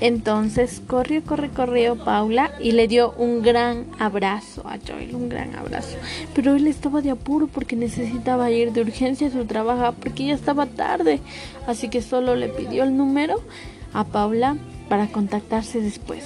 Entonces corrió, corrió, corrió Paula y le dio un gran abrazo a Joel, un gran abrazo. Pero él estaba de apuro porque necesitaba ir de urgencia a su trabajo porque ya estaba tarde. Así que solo le pidió el número a Paula para contactarse después.